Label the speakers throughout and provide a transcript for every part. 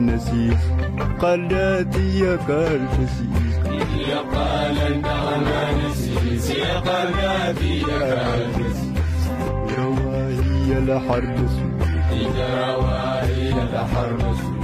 Speaker 1: نسيس قال داتي
Speaker 2: يا قال نسيس يا
Speaker 1: قال النعم
Speaker 2: نسيس يا قال
Speaker 1: داتي يا قال
Speaker 2: نسيس يا واهي الحرب سوء
Speaker 1: يا واهي
Speaker 2: الحرب سوء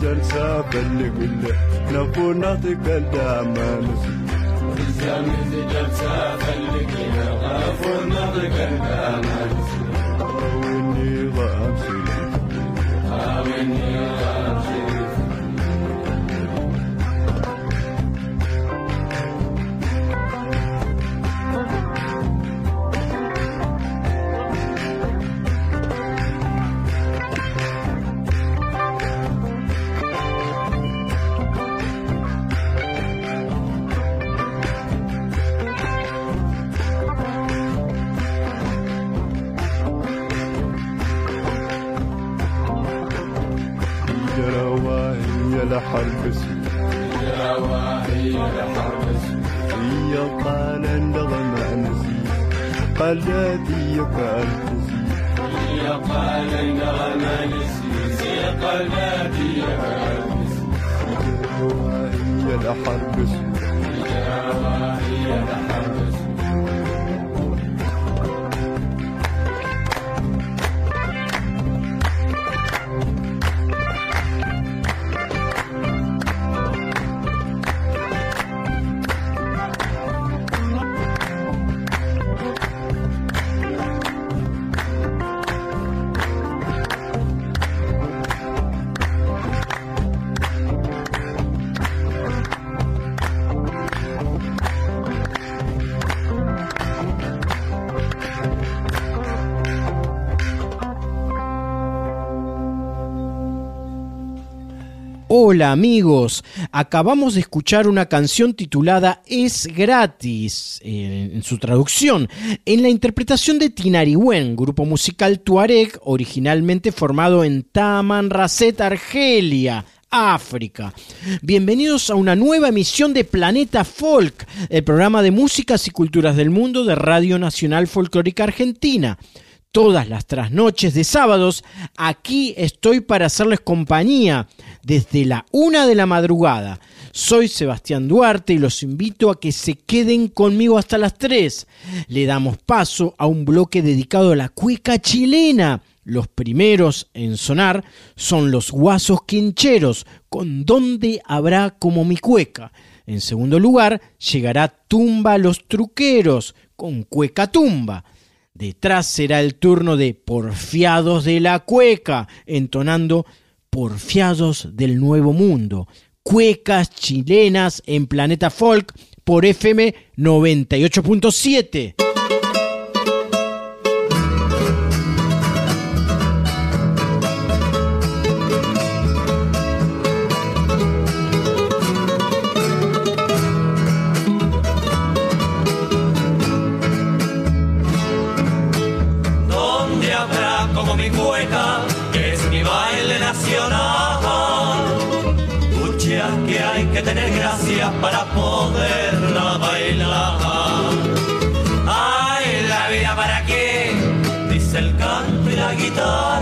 Speaker 1: جلسة بلغ له نفونا تقلدا ما
Speaker 2: نسي جلسة بلغ له نفونا تقلدا ما نسي
Speaker 3: Hola amigos, acabamos de escuchar una canción titulada Es gratis, eh, en su traducción, en la interpretación de Tinariwen, grupo musical tuareg originalmente formado en Tamanrasset, Argelia. África. Bienvenidos a una nueva emisión de Planeta Folk, el programa de músicas y culturas del mundo de Radio Nacional Folclórica Argentina todas las trasnoches de sábados, aquí estoy para hacerles compañía desde la una de la madrugada. Soy Sebastián Duarte y los invito a que se queden conmigo hasta las 3. Le damos paso a un bloque dedicado a la cueca chilena. Los primeros en sonar son los guasos quincheros, con donde habrá como mi cueca. En segundo lugar, llegará Tumba los Truqueros, con cueca tumba. Detrás será el turno de Porfiados de la Cueca, entonando Porfiados del Nuevo Mundo. Cuecas chilenas en Planeta Folk por FM 98.7.
Speaker 4: dice el canto y la guitarra.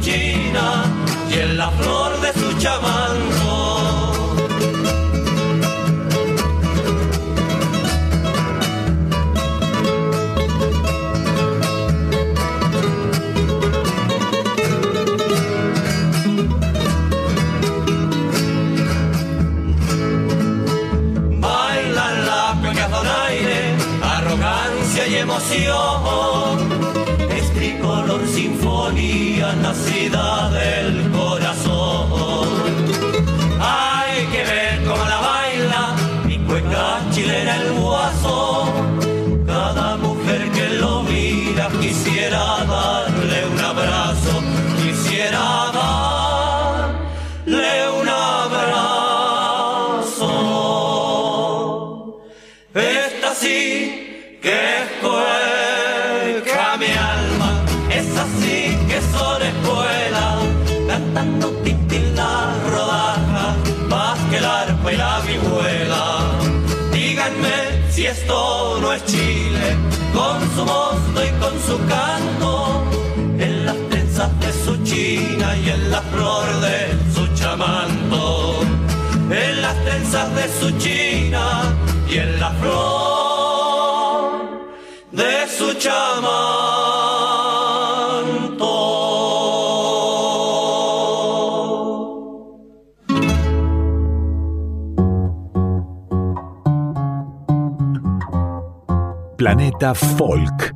Speaker 4: China y en la flor de su chamanto. Y en la flor de su chamanto, en las trenzas de su china y en la flor de su chamanto.
Speaker 5: Planeta Folk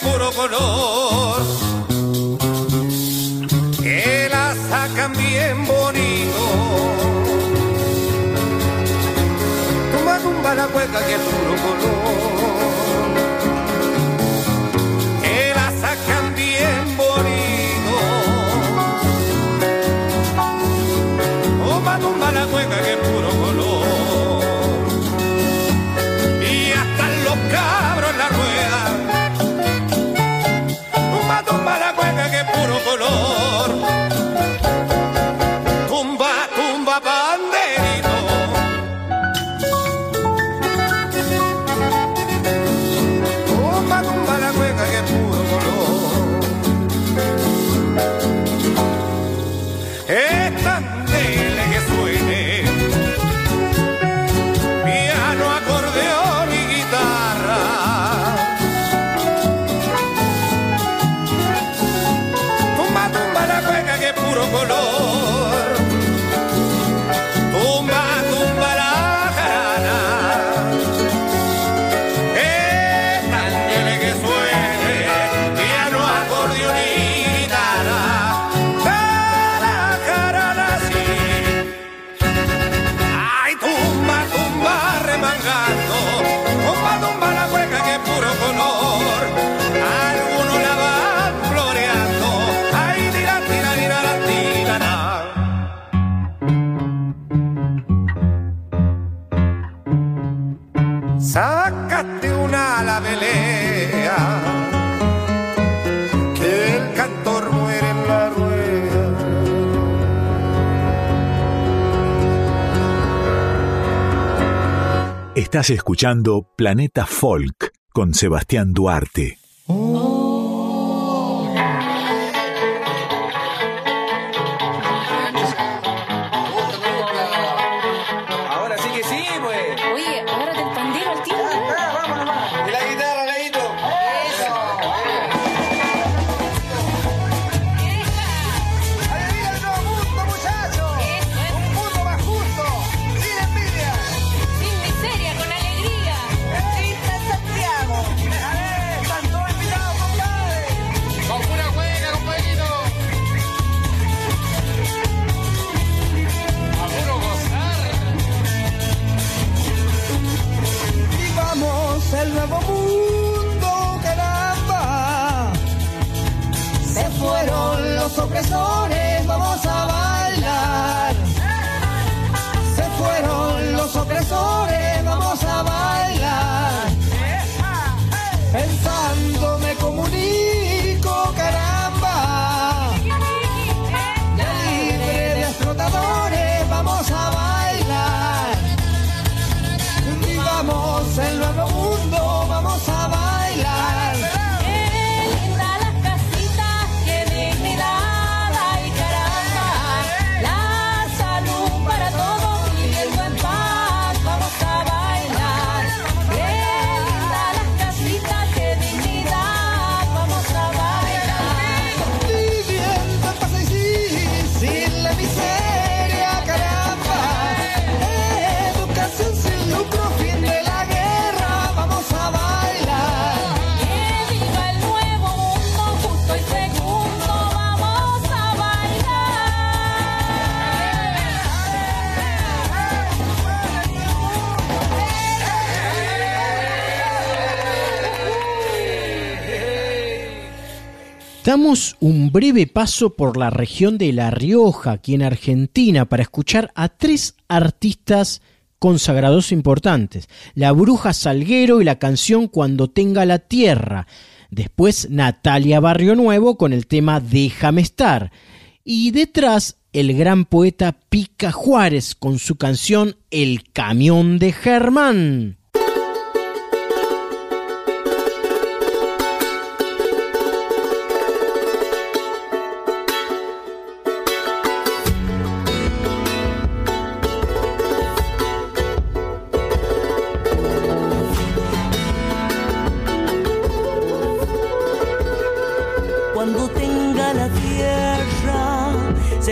Speaker 6: puro color.
Speaker 7: Estás escuchando Planeta Folk con Sebastián Duarte.
Speaker 8: Oh.
Speaker 3: Damos un breve paso por la región de La Rioja, aquí en Argentina, para escuchar a tres artistas consagrados importantes, La Bruja Salguero y la canción Cuando tenga la tierra. Después Natalia Barrio Nuevo con el tema Déjame estar. Y detrás el gran poeta Pica Juárez con su canción El camión de Germán.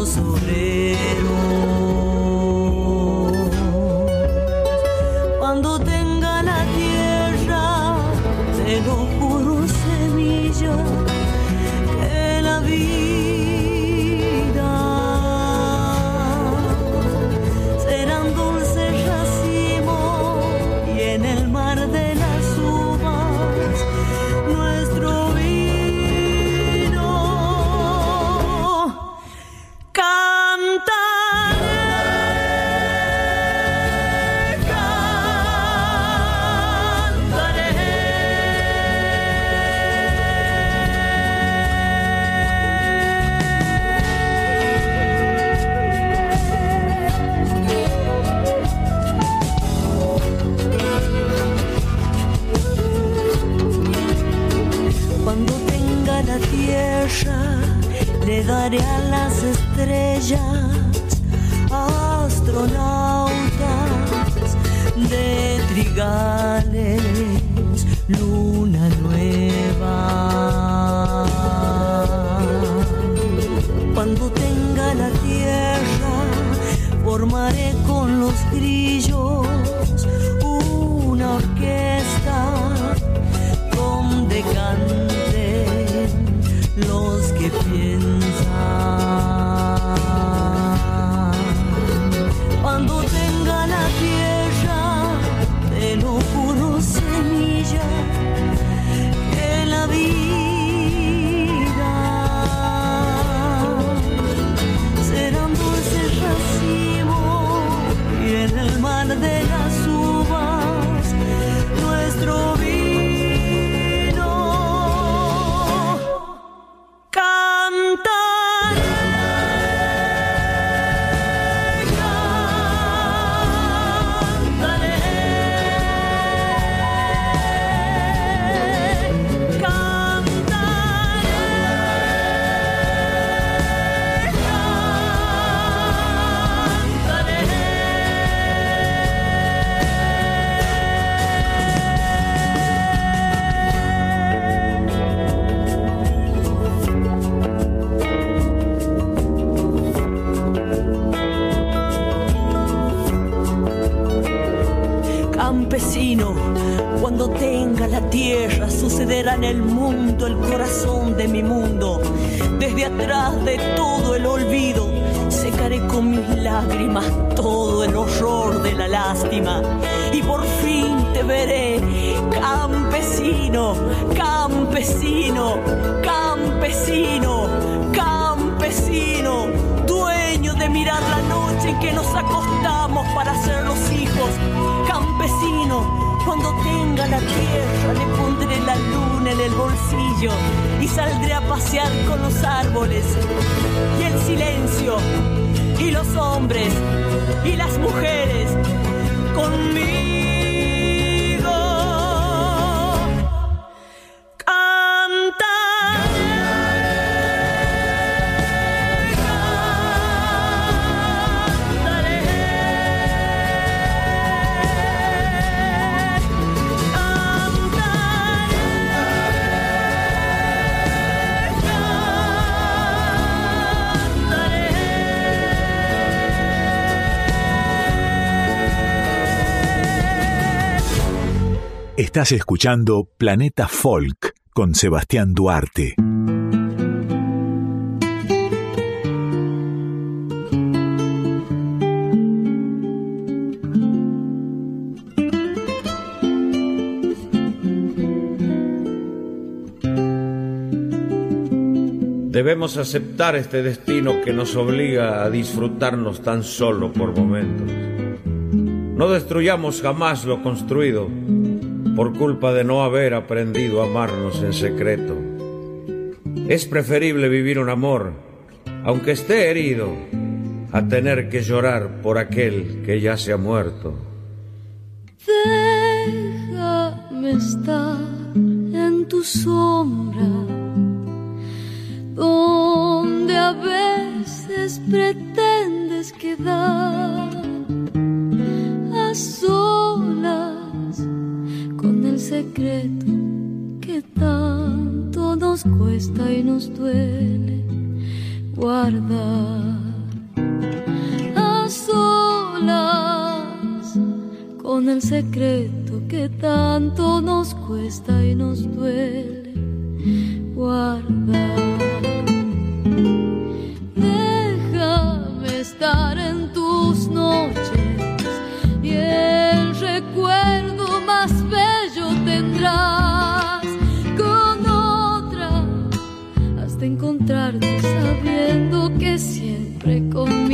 Speaker 9: los obreros. Cuando tenga la tierra, te lo juro, semilla, tierra, le daré a las estrellas, astronautas de trigales, luna nueva. Cuando tenga la tierra, formaré con los grillos una orquesta donde canten los que
Speaker 7: Estás escuchando Planeta Folk con Sebastián Duarte.
Speaker 10: Debemos aceptar este destino que nos obliga a disfrutarnos tan solo por momentos. No destruyamos jamás lo construido por culpa de no haber aprendido a amarnos en secreto. Es preferible vivir un amor, aunque esté herido, a tener que llorar por aquel que ya se ha muerto.
Speaker 11: con el secreto que tanto nos cuesta y nos duele guardar. Déjame estar en tus noches y el recuerdo más bello tendrás con otra hasta encontrarte sabiendo que siempre con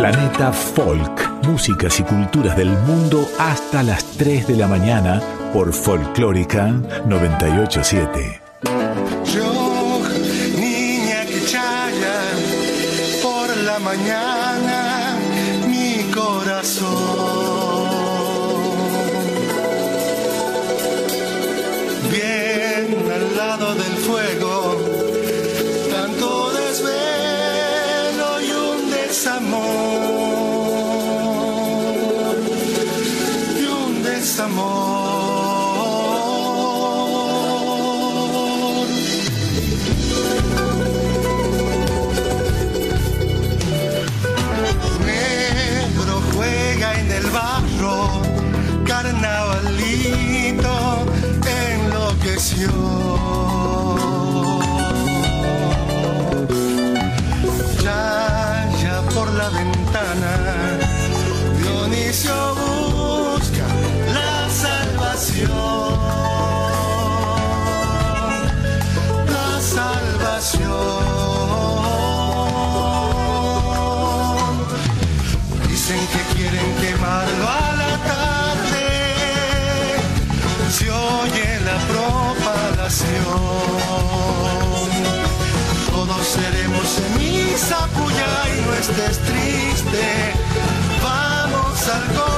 Speaker 5: Planeta Folk, músicas y culturas del mundo hasta las 3 de la mañana por Folclórica 987.
Speaker 12: Yo, niña que chaya por la mañana mi corazón. estés triste, vamos al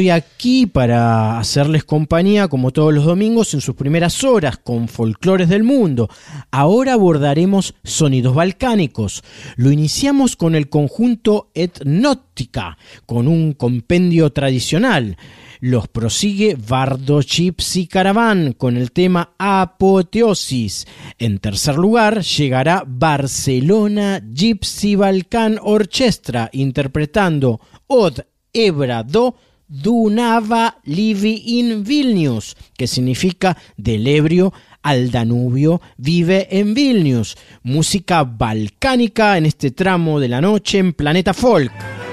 Speaker 3: estoy aquí para hacerles compañía, como todos los domingos, en sus primeras horas con folclores del mundo. Ahora abordaremos sonidos balcánicos. Lo iniciamos con el conjunto Etnótica, con un compendio tradicional. Los prosigue Bardo Gypsy Caravan con el tema Apoteosis. En tercer lugar llegará Barcelona Gypsy Balkan Orchestra interpretando Od Ebra Do Dunava Livi in Vilnius, que significa del ebrio al Danubio, vive en Vilnius. Música balcánica en este tramo de la noche en Planeta Folk.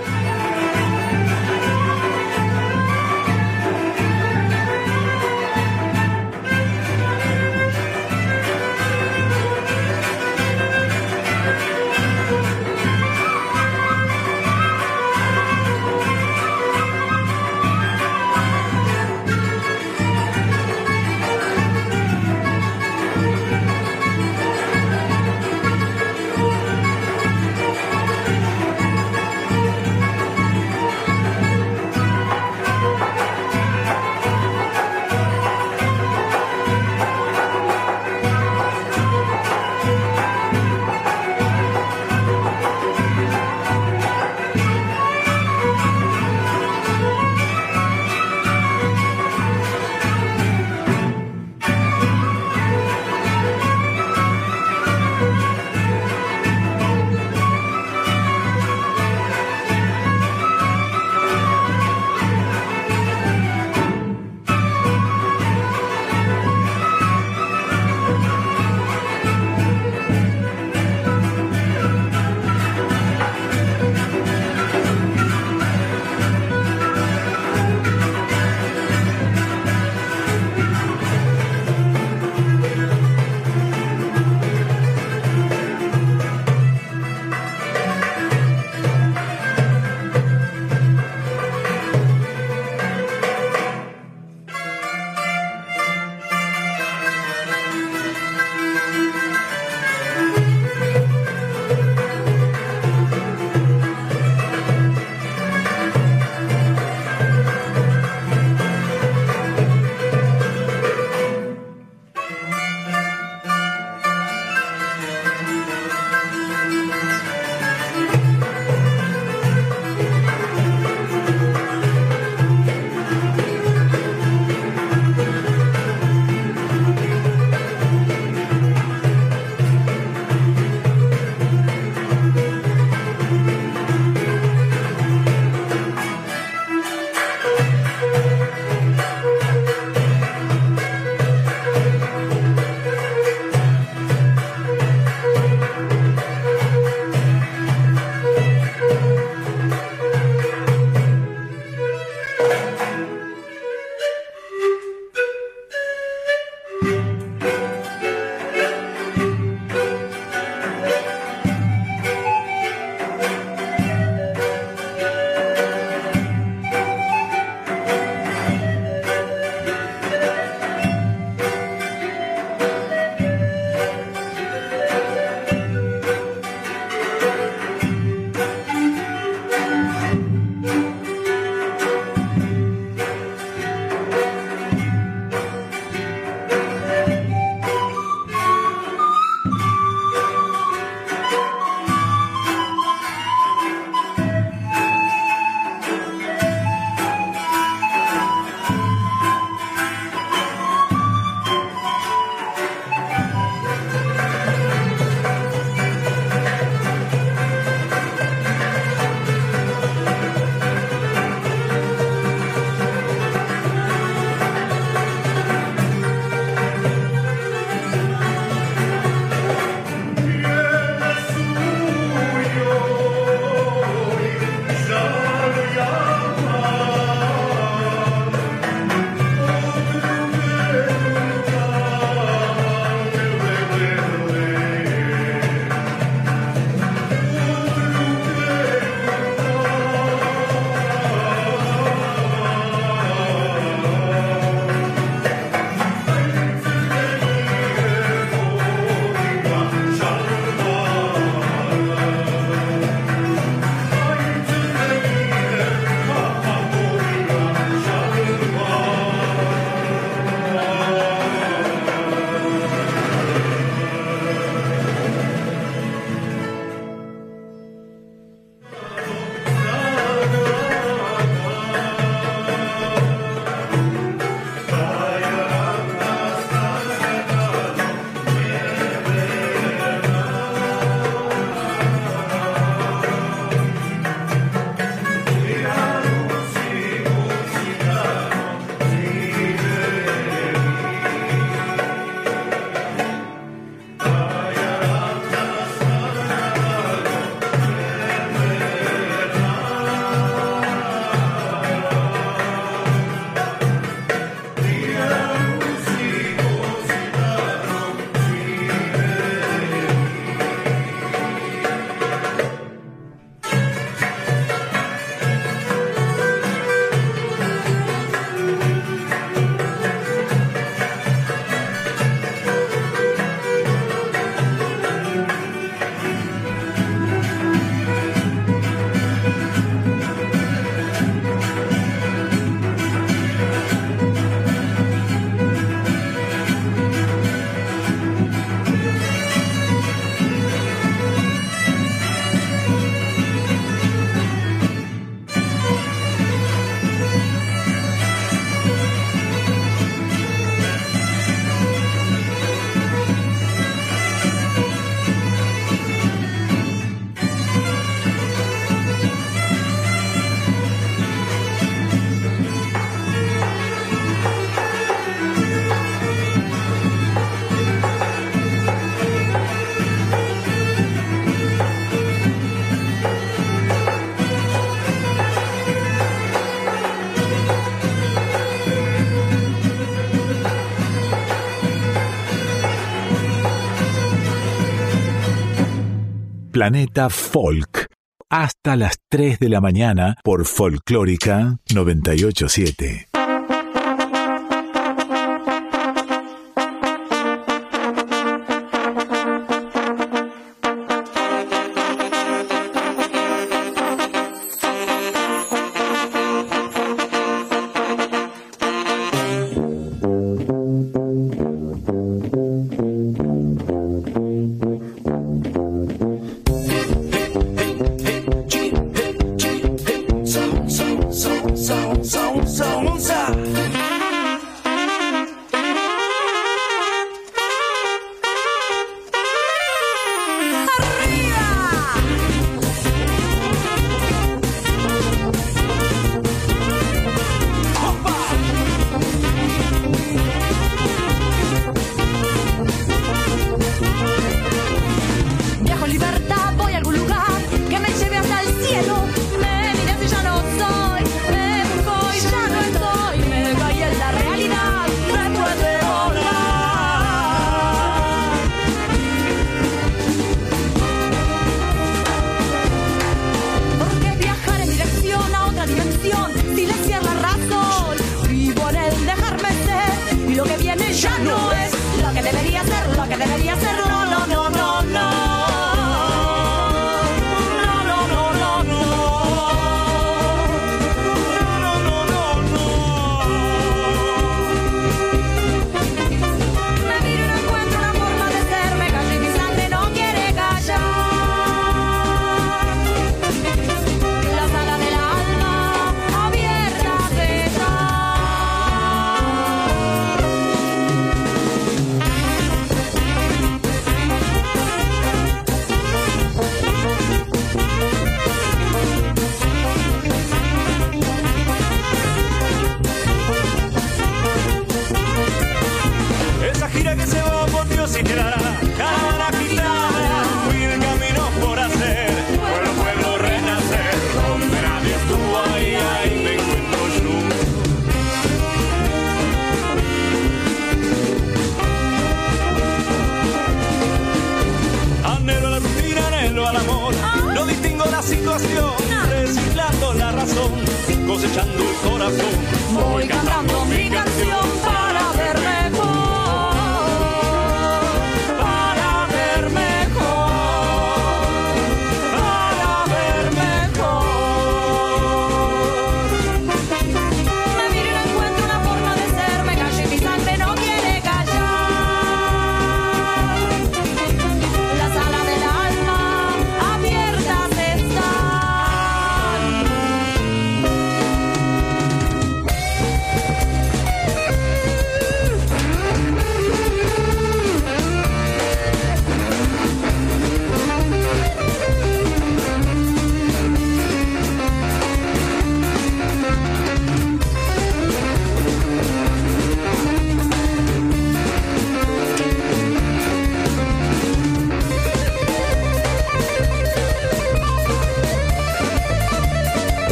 Speaker 13: Planeta Folk. Hasta las 3 de la mañana por Folclórica 987.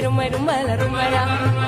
Speaker 11: Rumba, rumba, rumba, la. Rumba,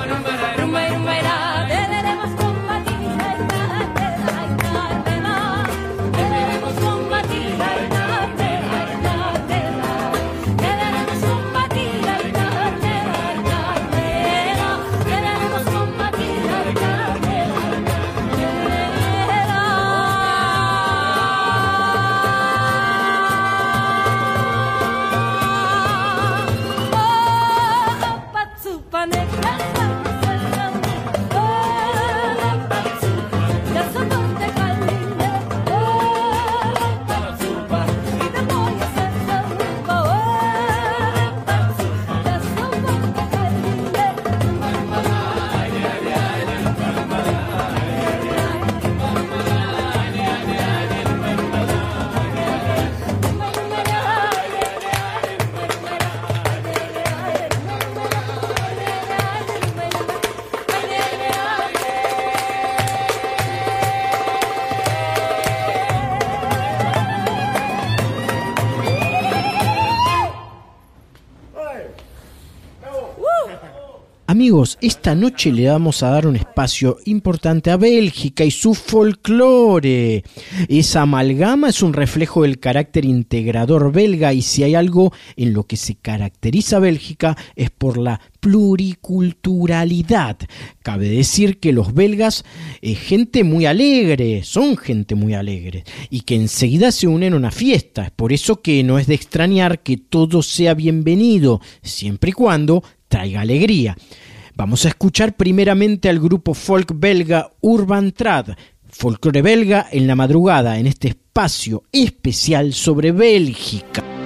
Speaker 3: amigos, esta noche le vamos a dar un espacio importante a Bélgica y su folclore. Esa amalgama es un reflejo del carácter integrador belga y si hay algo en lo que se caracteriza a Bélgica es por la pluriculturalidad. Cabe decir que los belgas es gente muy alegre, son gente muy alegre y que enseguida se unen a una fiesta. Es por eso que no es de extrañar que todo sea bienvenido, siempre y cuando traiga alegría. Vamos a escuchar primeramente al grupo folk belga Urban Trad, folclore belga en la madrugada, en este espacio especial sobre Bélgica.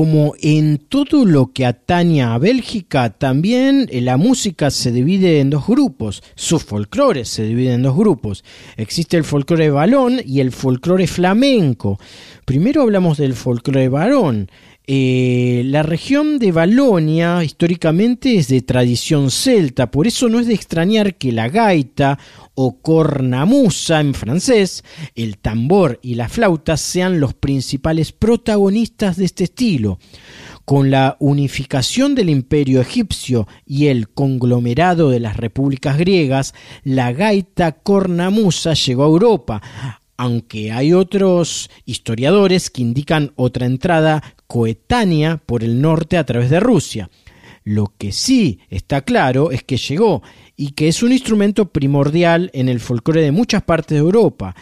Speaker 3: Como en todo lo que atañe a Bélgica, también eh, la música se divide en dos grupos, su folclore se divide en dos grupos. Existe el folclore balón y el folclore flamenco. Primero hablamos del folclore varón. Eh, la región de Valonia históricamente es de tradición celta, por eso no es de extrañar que la gaita o cornamusa en francés, el tambor y la flauta sean los principales protagonistas de este estilo. Con la unificación del imperio egipcio y el conglomerado de las repúblicas griegas, la gaita cornamusa llegó a Europa, aunque hay otros historiadores que indican otra entrada coetánea por el norte a través de Rusia. Lo que sí está claro es que llegó y que es un instrumento primordial en el folclore de muchas partes de Europa.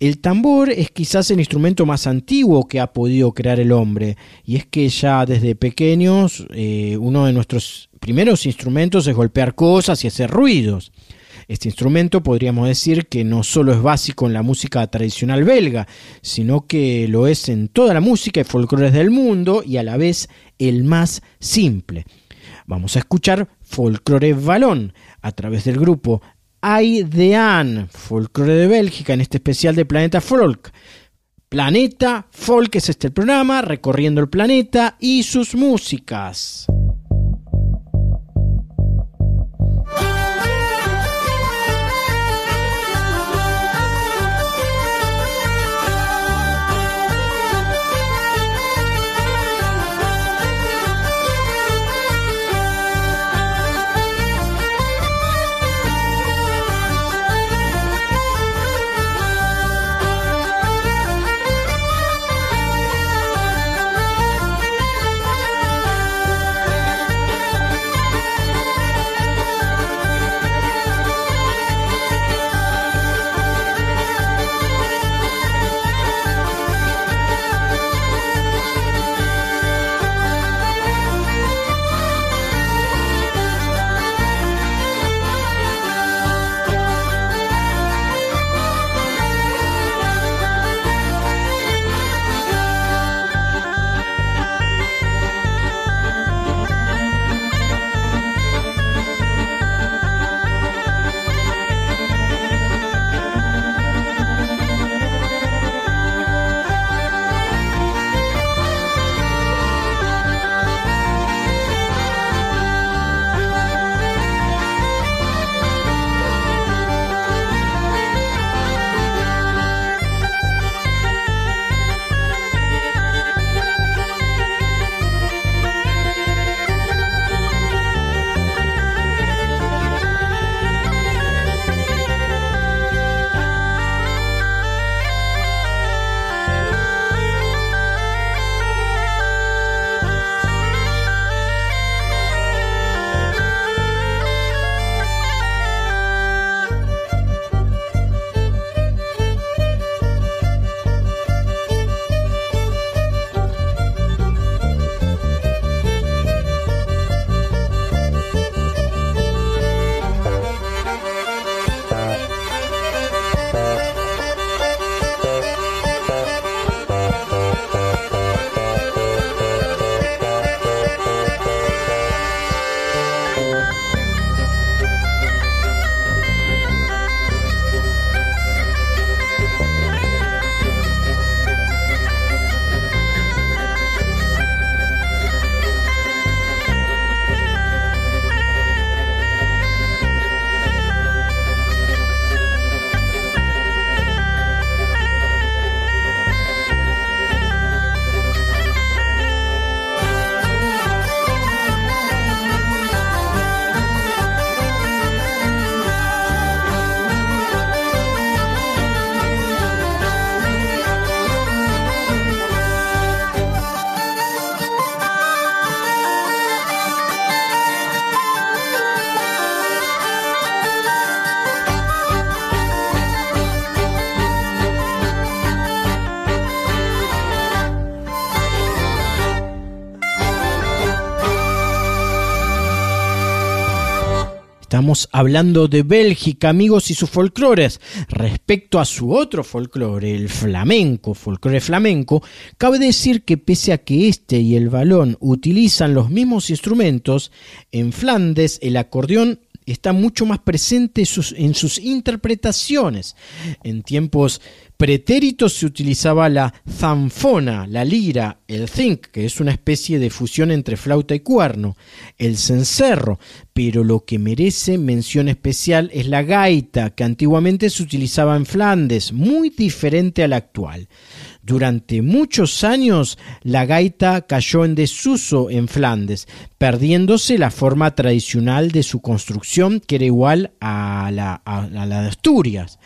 Speaker 3: El tambor es quizás el instrumento más antiguo que ha podido crear el hombre, y es que ya desde pequeños eh, uno de nuestros primeros instrumentos es golpear cosas y hacer ruidos. Este instrumento podríamos decir que no solo es básico en la música tradicional belga, sino que lo es en toda la música y folclores del mundo y a la vez el más simple. Vamos a escuchar folclore balón a través del grupo Aidean, folclore de Bélgica, en este especial de Planeta Folk. Planeta Folk es este el programa, recorriendo el planeta y sus músicas. Estamos hablando de Bélgica, amigos, y sus folclores. Respecto a su otro folclore, el flamenco, folclore flamenco, cabe decir que pese a que este y el balón utilizan los mismos instrumentos, en Flandes el acordeón está mucho más presente en sus interpretaciones. En tiempos pretéritos se utilizaba la zanfona, la lira, el zinc, que es una especie de fusión entre flauta y cuerno, el cencerro, pero lo que merece mención especial es la gaita, que antiguamente se utilizaba en Flandes, muy diferente a la actual. Durante muchos años la gaita cayó en desuso en Flandes, perdiéndose la forma tradicional de su construcción que era igual a la de Asturias.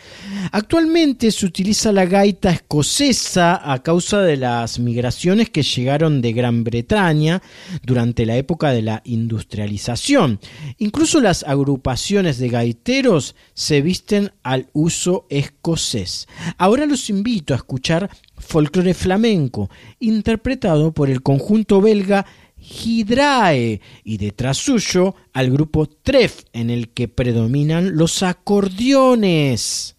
Speaker 3: Actualmente se utiliza la gaita escocesa a causa de las migraciones que llegaron de Gran Bretaña durante la época de la industrialización. Incluso las agrupaciones de gaiteros se visten al uso escocés. Ahora los invito a escuchar folclore flamenco, interpretado por el conjunto belga Hydrae y detrás suyo al grupo Tref en el que predominan los acordeones.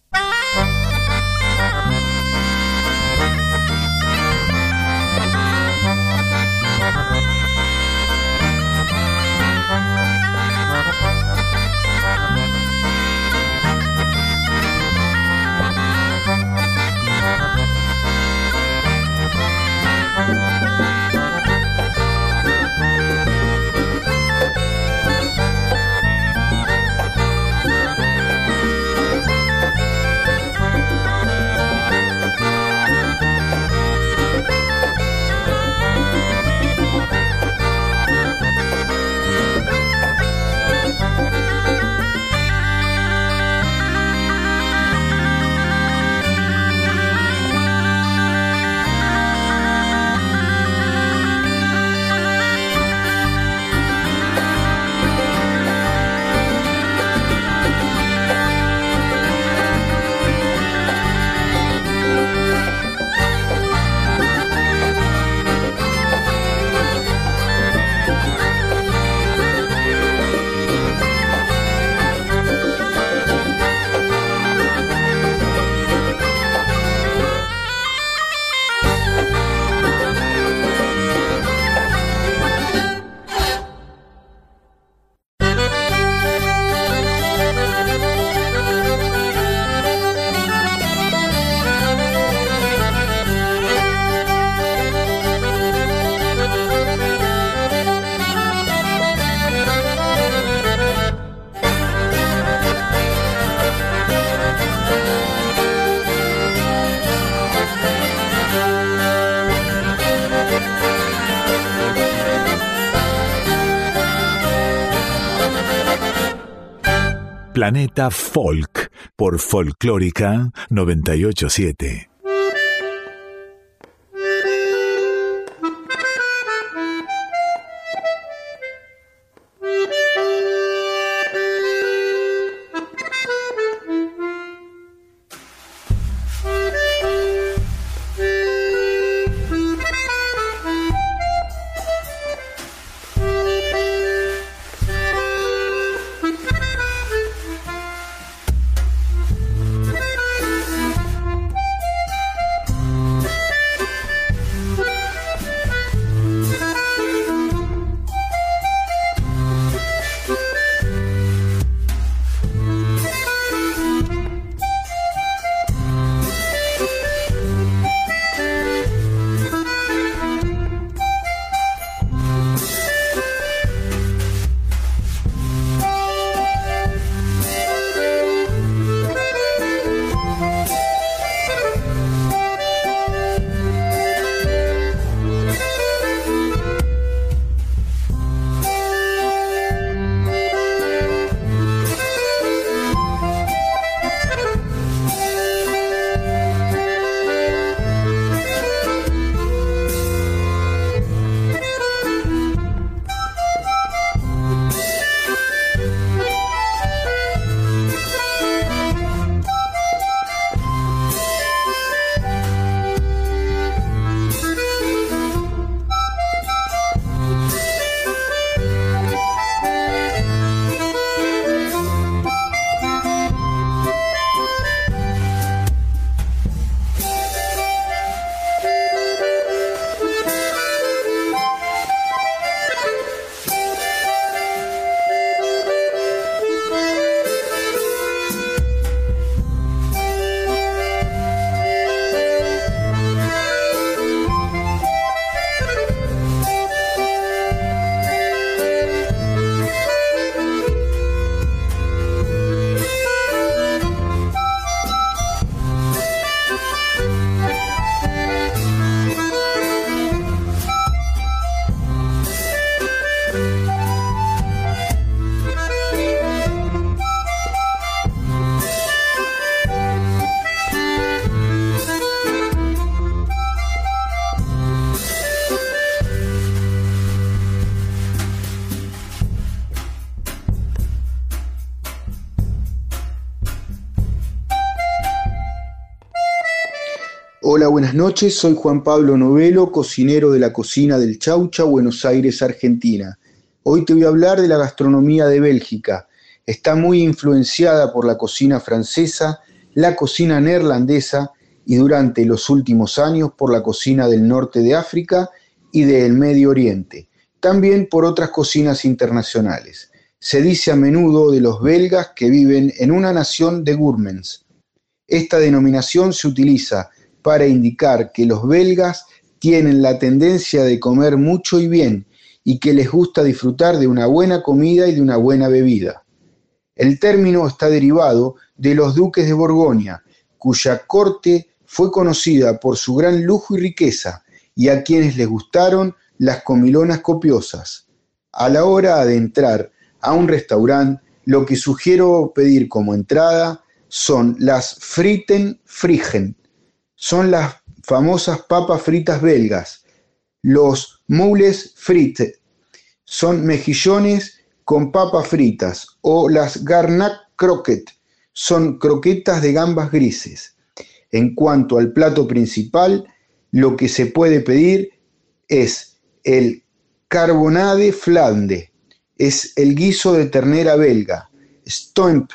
Speaker 5: Planeta Folk por Folclórica 987.
Speaker 14: Buenas noches. Soy Juan Pablo Novelo, cocinero de la cocina del Chaucha, Buenos Aires, Argentina. Hoy te voy a hablar de la gastronomía de Bélgica. Está muy influenciada por la cocina francesa, la cocina neerlandesa y durante los últimos años por la cocina del norte de África y del Medio Oriente. También por otras cocinas internacionales. Se dice a menudo de los belgas que viven en una nación de gourmets. Esta denominación se utiliza para indicar que los belgas tienen la tendencia de comer mucho y bien y que les gusta disfrutar de una buena comida y de una buena bebida. El término está derivado de los duques de Borgoña, cuya corte fue conocida por su gran lujo y riqueza y a quienes les gustaron las comilonas copiosas. A la hora de entrar a un restaurante, lo que sugiero pedir como entrada son las fritten frigen, son las famosas papas fritas belgas. Los moules frites son mejillones con papas fritas o las garnac croquet son croquetas de gambas grises. En cuanto al plato principal, lo que se puede pedir es el carbonade flande, es el guiso de ternera belga. Stomp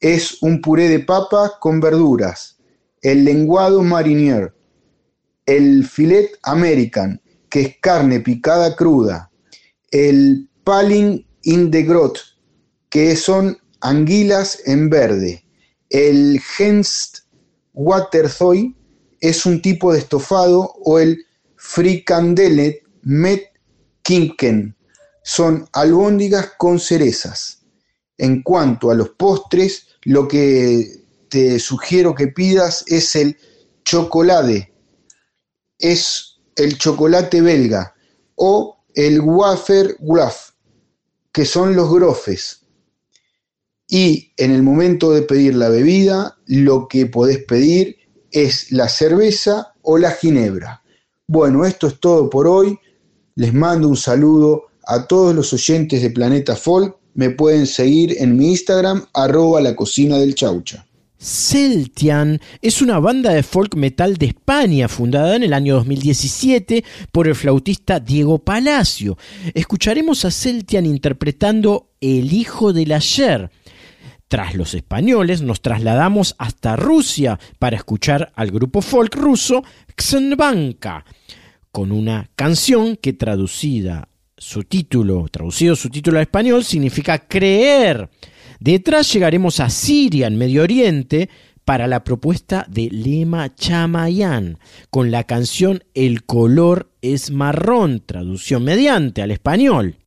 Speaker 14: es un puré de papa con verduras el lenguado marinier, el filet american, que es carne picada cruda, el paling in the grot, que son anguilas en verde, el genst waterzoy es un tipo de estofado o el frikandelet met kinken, son albóndigas con cerezas. En cuanto a los postres, lo que te sugiero que pidas es el chocolate. Es el chocolate belga o el wafer graf, que son los grofes. Y en el momento de pedir la bebida, lo que podés pedir es la cerveza o la ginebra. Bueno, esto es todo por hoy. Les mando un saludo a todos los oyentes de Planeta Folk. Me pueden seguir en mi Instagram, arroba la cocina del chaucha.
Speaker 3: Celtian es una banda de folk metal de España fundada en el año 2017 por el flautista Diego Palacio. Escucharemos a Celtian interpretando El Hijo del Ayer. Tras los españoles nos trasladamos hasta Rusia para escuchar al grupo folk ruso Xenbanka con una canción que traducida su título, traducido su título al español significa creer. Detrás llegaremos a Siria, en Medio Oriente, para la propuesta de Lema Chamayan, con la canción El color es marrón, traducción mediante al español.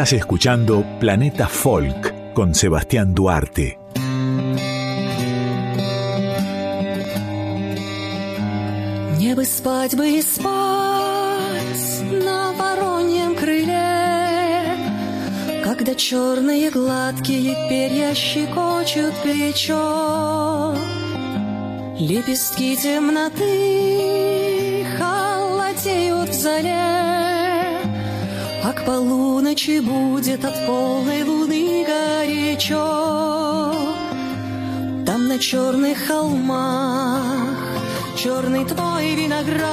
Speaker 5: Estás escuchando Planeta Folk con Sebastián Duarte.
Speaker 15: Мне бы спать бы и спать на вороньем крыле, Когда черные гладкие перья щекочут плечо. Лепестки темноты холодеют в зале, к полуночи будет от полной луны горячо. Там на черных холмах черный твой виноград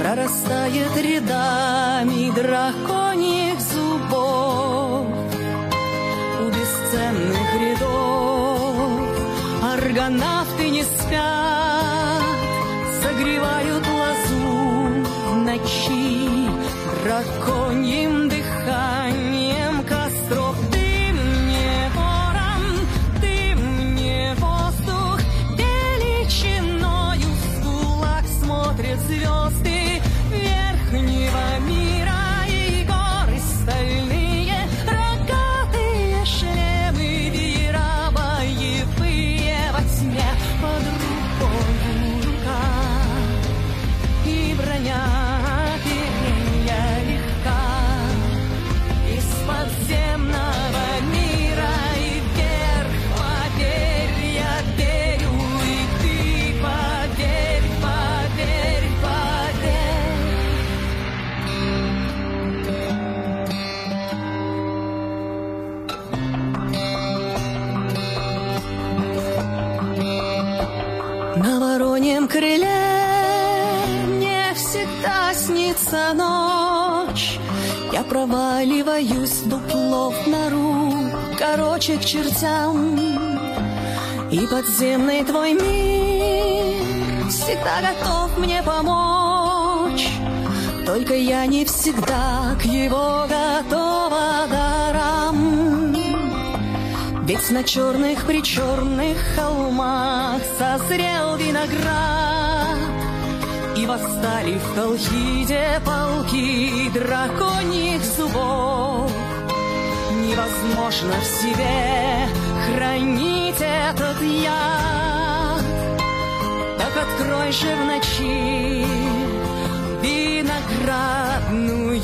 Speaker 15: Прорастает рядами драконьих зубов У бесценных рядов аргонавты не спят Согревают лазу в ночи драконьим дыханием короче к чертям. И подземный твой мир всегда готов мне помочь. Только я не всегда к его готова дарам. Ведь на черных причерных холмах созрел виноград, И восстали в Колхиде полки драконьих зубов. Невозможно в себе хранить этот яд, Так открой же в ночи виноградную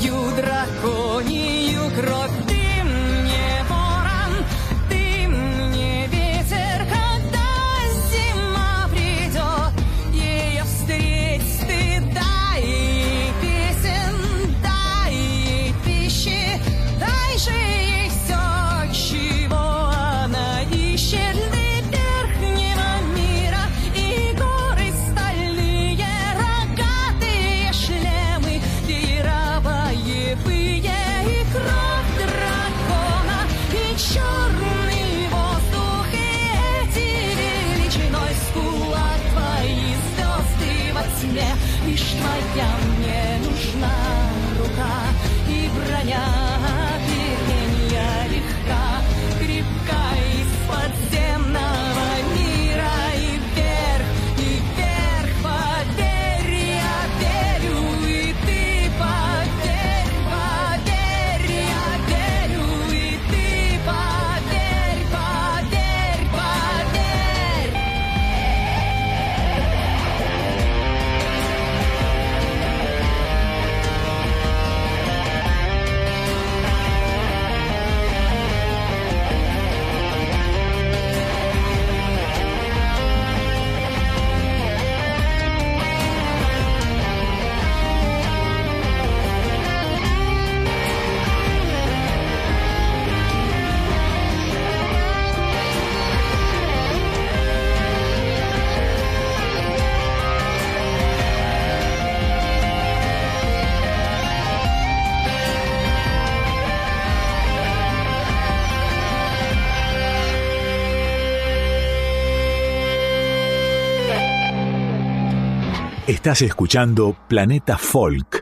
Speaker 5: Estás escuchando Planeta Folk.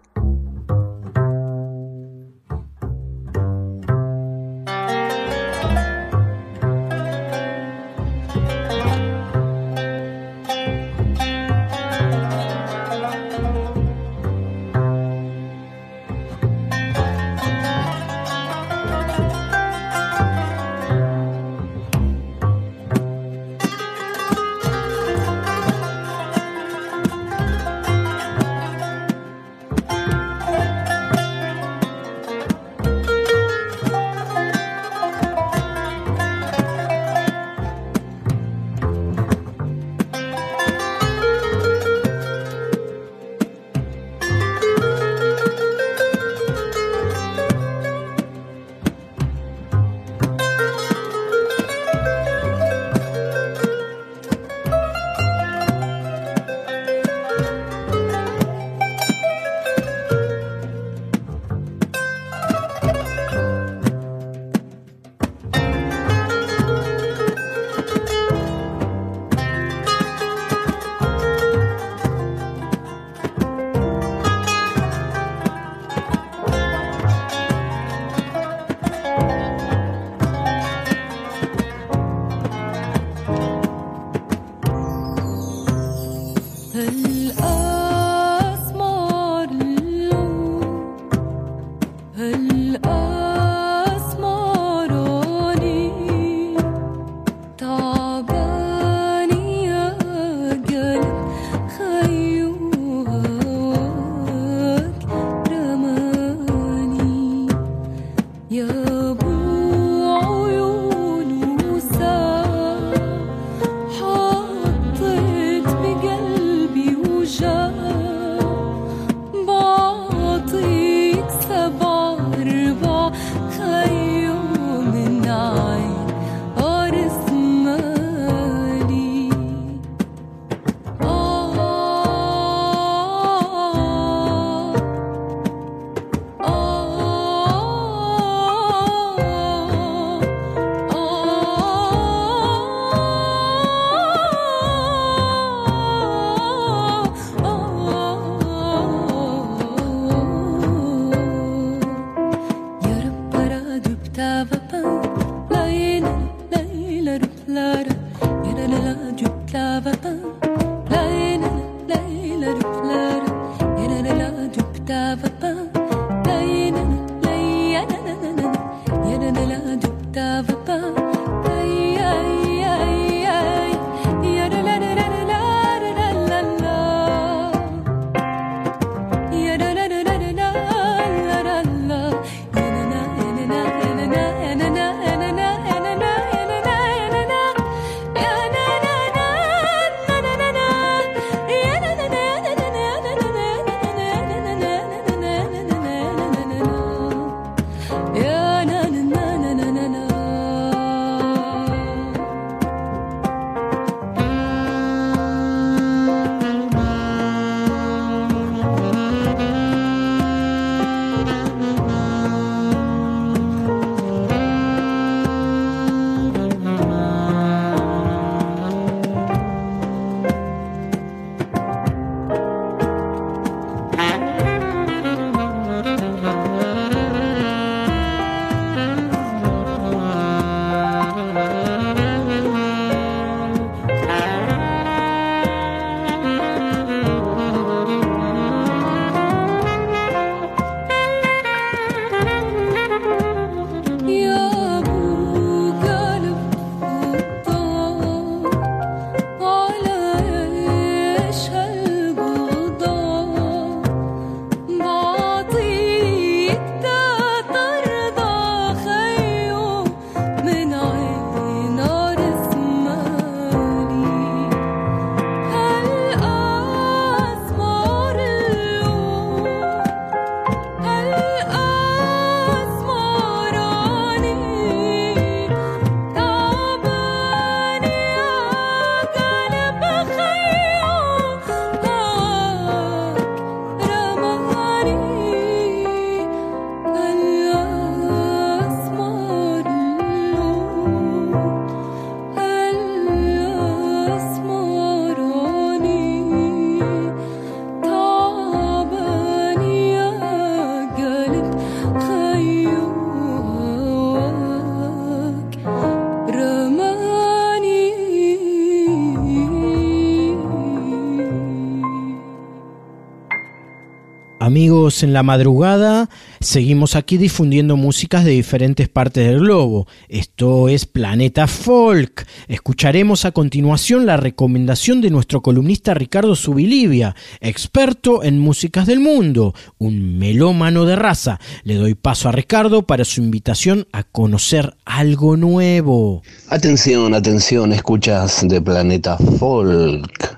Speaker 3: Amigos, en la madrugada seguimos aquí difundiendo músicas de diferentes partes del globo. Esto es Planeta Folk. Escucharemos a continuación la recomendación de nuestro columnista Ricardo Subilivia, experto en músicas del mundo, un melómano de raza. Le doy paso a Ricardo para su invitación a conocer algo nuevo.
Speaker 16: Atención, atención, escuchas de Planeta Folk.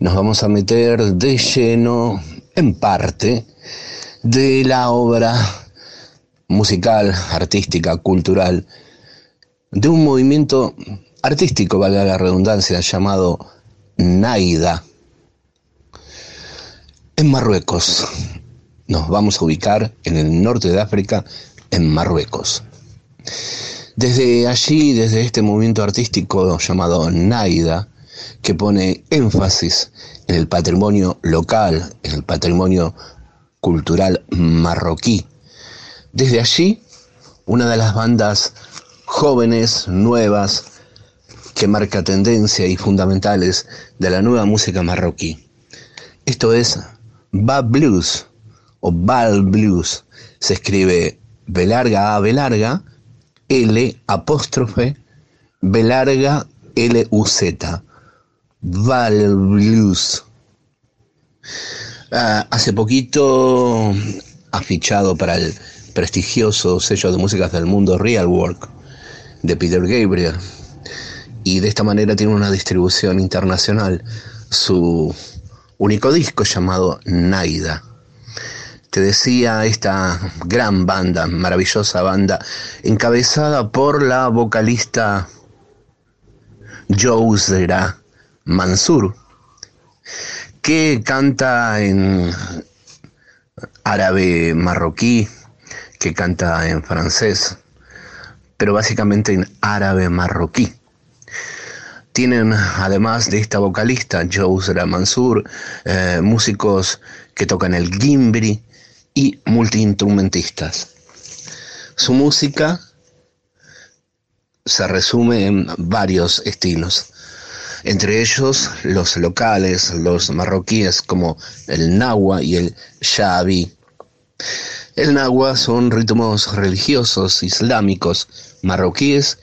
Speaker 16: Nos vamos a meter de lleno en parte de la obra musical, artística, cultural, de un movimiento artístico, valga la redundancia, llamado Naida. En Marruecos. Nos vamos a ubicar en el norte de África, en Marruecos. Desde allí, desde este movimiento artístico llamado Naida, que pone énfasis en el patrimonio local, en el patrimonio cultural marroquí. Desde allí, una de las bandas jóvenes, nuevas, que marca tendencia y fundamentales de la nueva música marroquí. Esto es Bad Blues o Bal Blues. Se escribe B larga A, B larga, L apóstrofe, B larga, L U Z. Val Blues. Ah, hace poquito ha fichado para el prestigioso sello de músicas del mundo Real Work de Peter Gabriel y de esta manera tiene una distribución internacional. Su único disco llamado Naida. Te decía esta gran banda, maravillosa banda, encabezada por la vocalista Jousera Mansur, que canta en árabe marroquí, que canta en francés, pero básicamente en árabe marroquí. Tienen, además de esta vocalista, Jousra Mansur, eh, músicos que tocan el gimbri y multiinstrumentistas. Su música se resume en varios estilos. Entre ellos los locales, los marroquíes como el nahua y el shabi. El nahua son ritmos religiosos islámicos marroquíes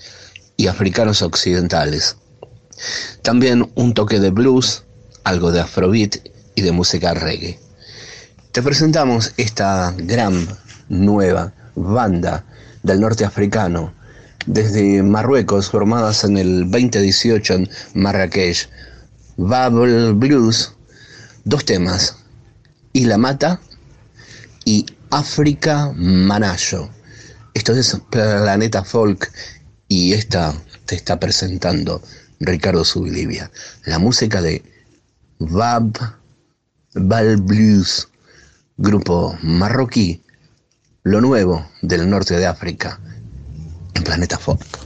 Speaker 16: y africanos occidentales. También un toque de blues, algo de afrobeat y de música reggae. Te presentamos esta gran nueva banda del norte africano desde Marruecos, formadas en el 2018 en Marrakech. Bubble Blues, dos temas, Y la Mata y África Manayo. Esto es Planeta Folk y esta te está presentando Ricardo Subilivia. La música de Bab Blues, grupo marroquí, lo nuevo del norte de África, en Planeta Folk.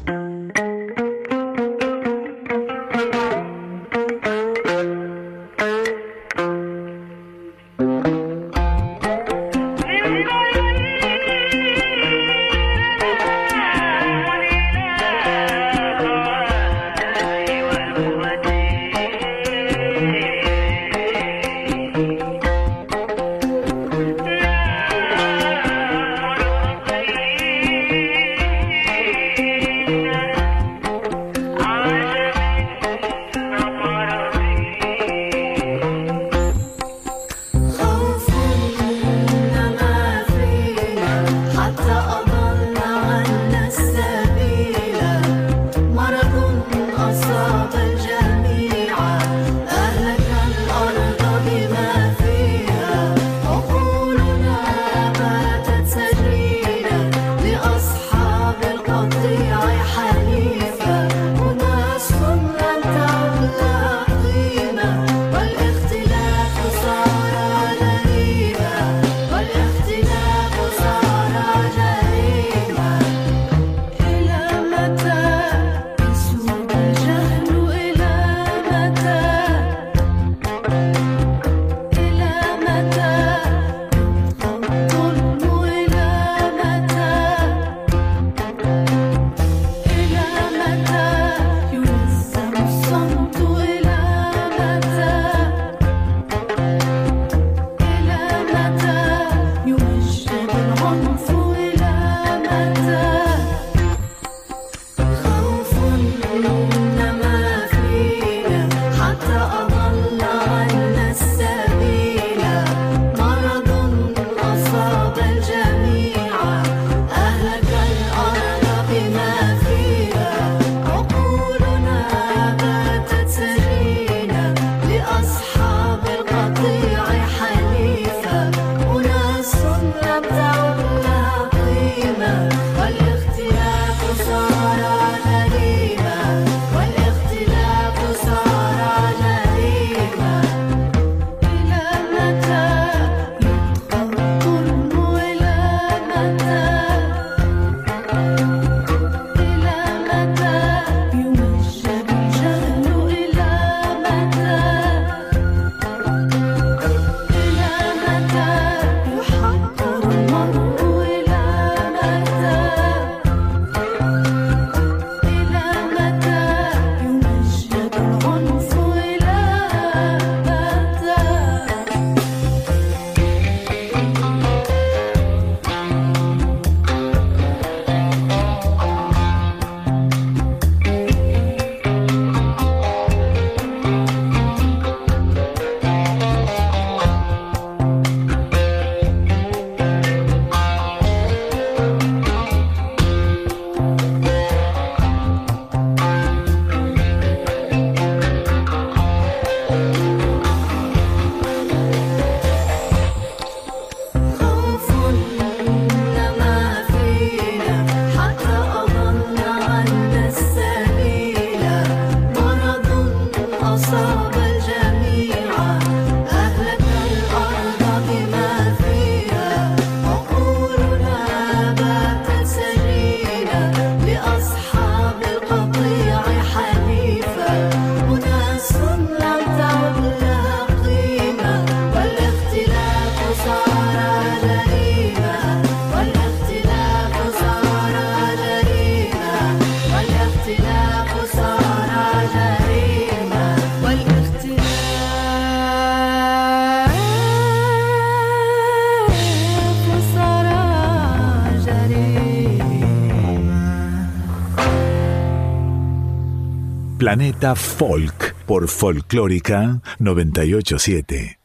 Speaker 5: Planeta Folk por Folclórica 987.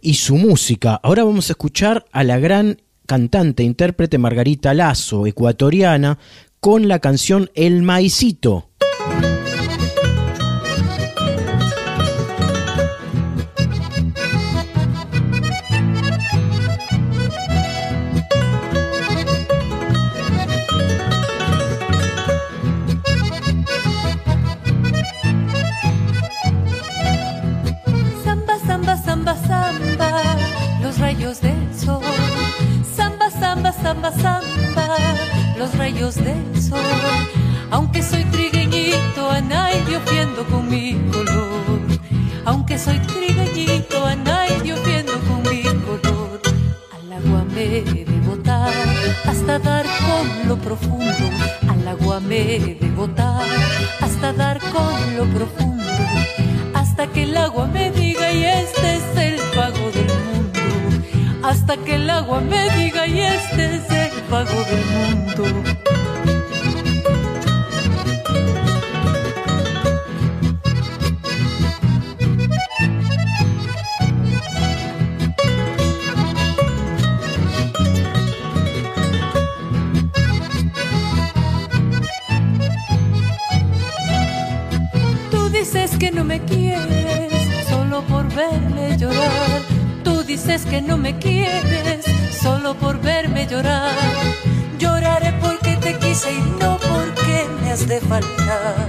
Speaker 3: Y su música. Ahora vamos a escuchar a la gran cantante e intérprete Margarita Lazo, ecuatoriana, con la canción El Maicito.
Speaker 17: Samba, los rayos del sol. Aunque soy trigueñito, anay ofiendo con mi color. Aunque soy trigueñito, anay ofiendo con mi color. Al agua me de botar hasta dar con lo profundo. Al agua me de botar hasta dar con lo profundo hasta que el agua me diga y este es el. Hasta que el agua me diga y este es el pago del mundo. Tú dices que no me dices que no me quieres solo por verme llorar. Lloraré porque te quise y no porque me has de faltar.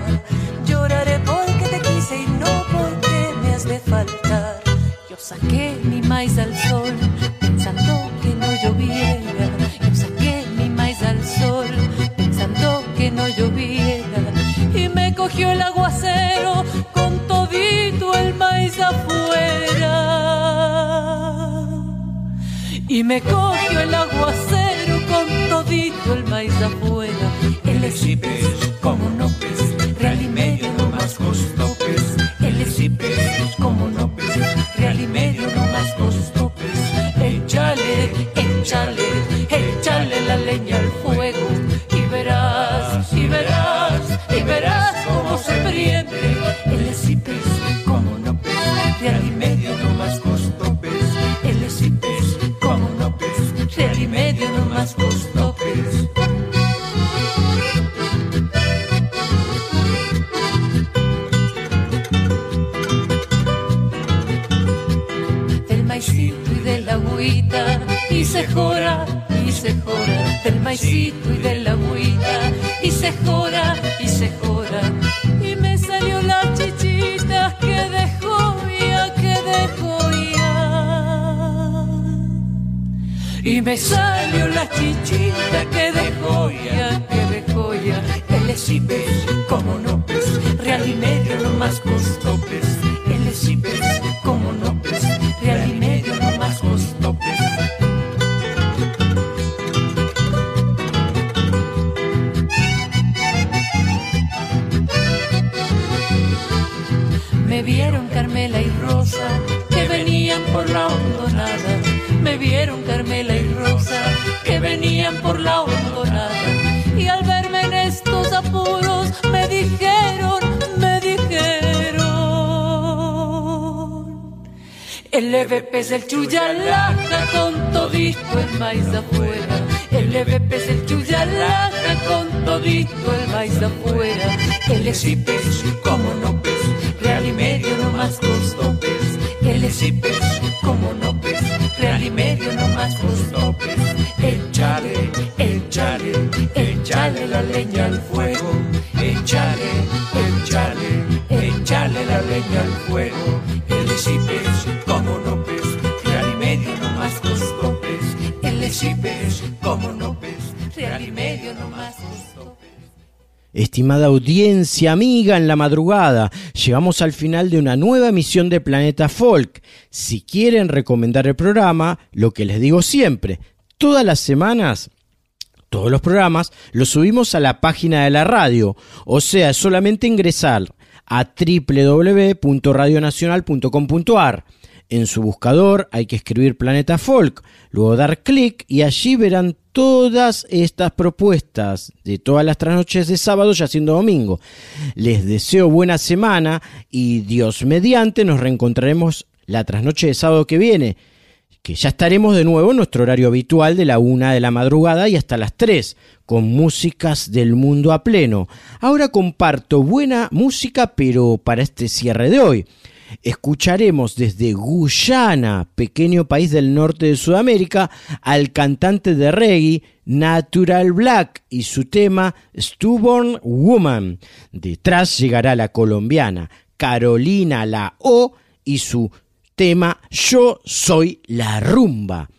Speaker 17: Lloraré porque te quise y no porque me has de faltar. Yo saqué mi maíz al sol pensando que no lloviera. Yo saqué mi maíz al sol pensando que no lloviera. Y me cogió el aguacero con todito el maíz afuera. Y me cogió el aguacero con todito el maíz afuera. El esipes, como no
Speaker 3: Estimada audiencia amiga en la madrugada, llegamos al final de una nueva emisión de Planeta Folk. Si quieren recomendar el programa, lo que les digo siempre, todas las semanas todos los programas los subimos a la página de la radio, o sea, solamente ingresar a www.radionacional.com.ar. En su buscador hay que escribir Planeta Folk, luego dar clic y allí verán todas estas propuestas de todas las trasnoches de sábado ya siendo domingo. Les deseo buena semana y Dios mediante nos reencontraremos la trasnoche de sábado que viene que ya estaremos de nuevo en nuestro horario habitual de la una de la madrugada y hasta las 3, con músicas del mundo a pleno. Ahora comparto buena música, pero para este cierre de hoy. Escucharemos desde Guyana, pequeño país del norte de Sudamérica, al cantante de reggae Natural Black y su tema Stubborn Woman. Detrás llegará la colombiana Carolina La O y su tema Yo soy la rumba.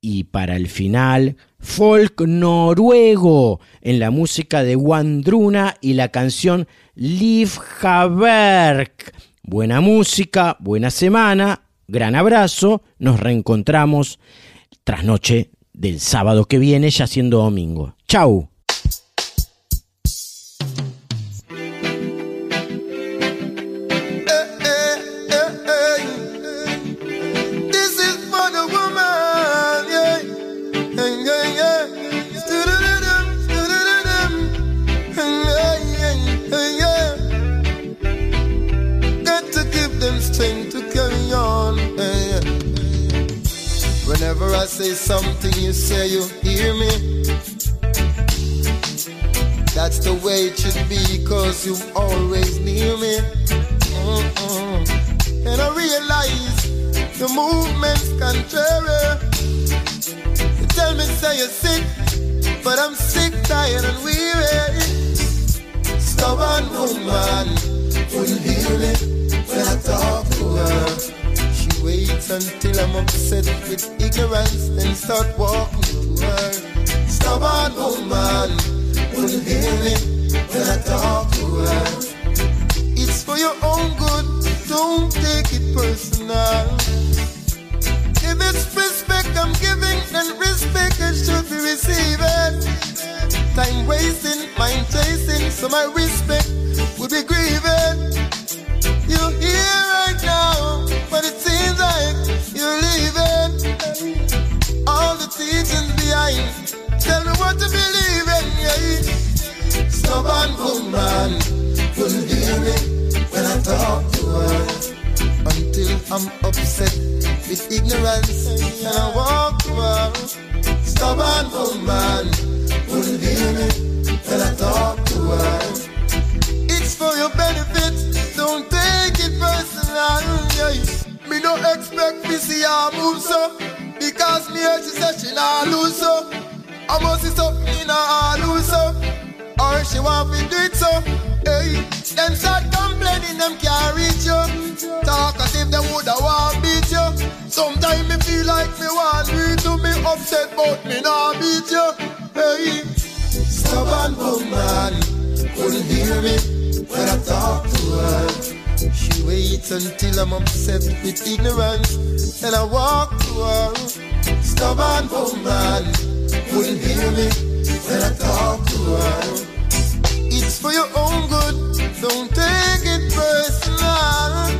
Speaker 3: Y para el final, folk noruego en la música de Wandruna y la canción Liv Haverk. Buena música, buena semana, gran abrazo, nos reencontramos tras noche del sábado que viene, ya siendo domingo. Chau.
Speaker 12: I say something, you say you hear me. That's the way it should be, cause you always near me. Mm-mm. And I realize the movement's contrary. You tell me say you're sick, but I'm sick, tired and weary. Stubborn woman wouldn't hear me when I talk to her. She waits until I'm upset with ignorance, then start walking to. Stubborn woman wouldn't hear me when I talk to her. It's for your own good, don't take it personal. If it's respect I'm giving, then respect I should be receiving. Time wasting, mind chasing, so my respect would be grieving. Right now, but it seems like you're leaving. All the teachings behind, tell me what to believe in. Yeah. Stubborn woman, wouldn't hear me when I talk to her until I'm upset with ignorance and I walk to her. Stubborn woman, expect me move so because me she said she not lose so. I must see something in her lose so, or she want me do it so. Hey, them start complaining them can't reach you. Talk as if they woulda want beat you. Sometimes me feel like me want you to be upset, but me not beat you. Hey, stubborn woman couldn't hear me when I talk to her. She waits until I'm upset with ignorance, then I walk to her. Stubborn woman wouldn't hear me when I talk to her. It's for your own good, don't take it personal.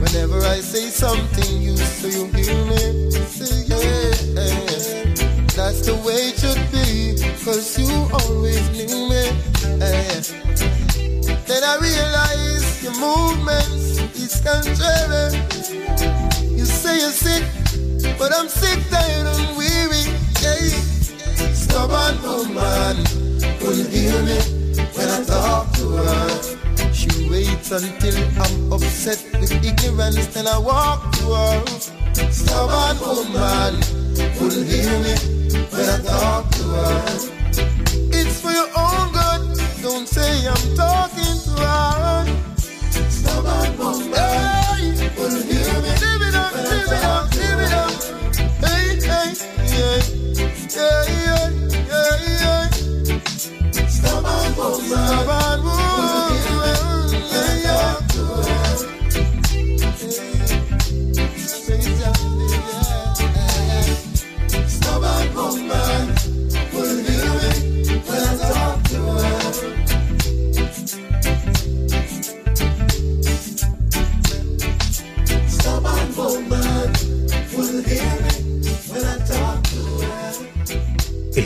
Speaker 12: Whenever I say something, you so you hear me. Say yeah, yeah. That's the way it should be, cause you always knew me. yeah. Then I realize your movements is contrary. You say you're sick, but I'm sick, tired, and weary. Stubborn woman, wouldn't hear me when I talk to her. She waits until I'm upset with ignorance, then I walk to her. Stubborn woman, wouldn't hear me when I talk to her. It's for your own good, don't say I'm talking to her. Yeah, yeah, yeah. Stubborn woman, stubborn woman,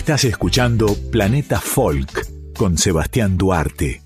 Speaker 15: Estás escuchando Planeta Folk con Sebastián Duarte.